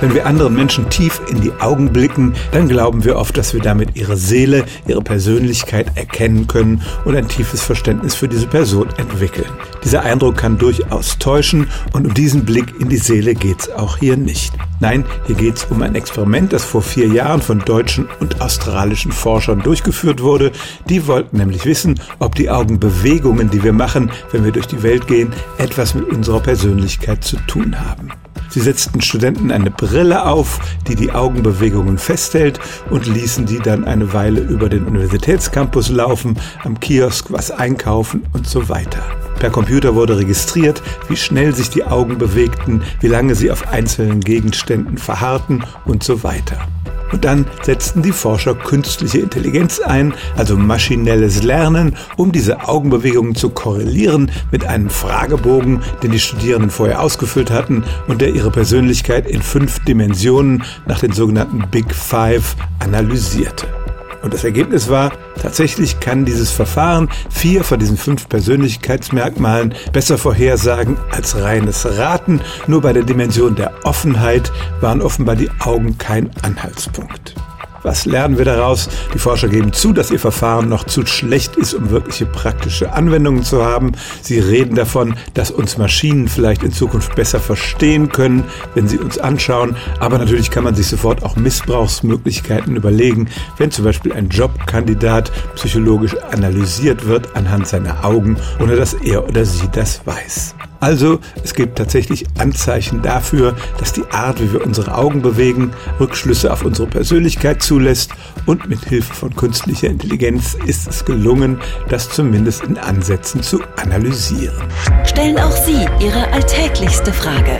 Wenn wir anderen Menschen tief in die Augen blicken, dann glauben wir oft, dass wir damit ihre Seele, ihre Persönlichkeit erkennen können und ein tiefes Verständnis für diese Person entwickeln. Dieser Eindruck kann durchaus täuschen und um diesen Blick in die Seele geht's auch hier nicht. Nein, hier geht's um ein Experiment, das vor vier Jahren von deutschen und australischen Forschern durchgeführt wurde. Die wollten nämlich wissen, ob die Augenbewegungen, die wir machen, wenn wir durch die Welt gehen, etwas mit unserer Persönlichkeit zu tun haben. Sie setzten Studenten eine Brille auf, die die Augenbewegungen festhält und ließen die dann eine Weile über den Universitätscampus laufen, am Kiosk was einkaufen und so weiter. Per Computer wurde registriert, wie schnell sich die Augen bewegten, wie lange sie auf einzelnen Gegenständen verharrten und so weiter. Und dann setzten die Forscher künstliche Intelligenz ein, also maschinelles Lernen, um diese Augenbewegungen zu korrelieren mit einem Fragebogen, den die Studierenden vorher ausgefüllt hatten und der ihre Persönlichkeit in fünf Dimensionen nach den sogenannten Big Five analysierte. Und das Ergebnis war, tatsächlich kann dieses Verfahren vier von diesen fünf Persönlichkeitsmerkmalen besser vorhersagen als reines Raten. Nur bei der Dimension der Offenheit waren offenbar die Augen kein Anhaltspunkt. Was lernen wir daraus? Die Forscher geben zu, dass ihr Verfahren noch zu schlecht ist, um wirkliche praktische Anwendungen zu haben. Sie reden davon, dass uns Maschinen vielleicht in Zukunft besser verstehen können, wenn sie uns anschauen. Aber natürlich kann man sich sofort auch Missbrauchsmöglichkeiten überlegen, wenn zum Beispiel ein Jobkandidat psychologisch analysiert wird anhand seiner Augen, ohne dass er oder sie das weiß. Also, es gibt tatsächlich Anzeichen dafür, dass die Art, wie wir unsere Augen bewegen, Rückschlüsse auf unsere Persönlichkeit zulässt und mit Hilfe von künstlicher Intelligenz ist es gelungen, das zumindest in Ansätzen zu analysieren. Stellen auch Sie Ihre alltäglichste Frage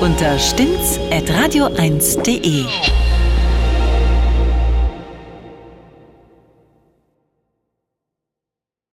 unter stimmt's@radio1.de.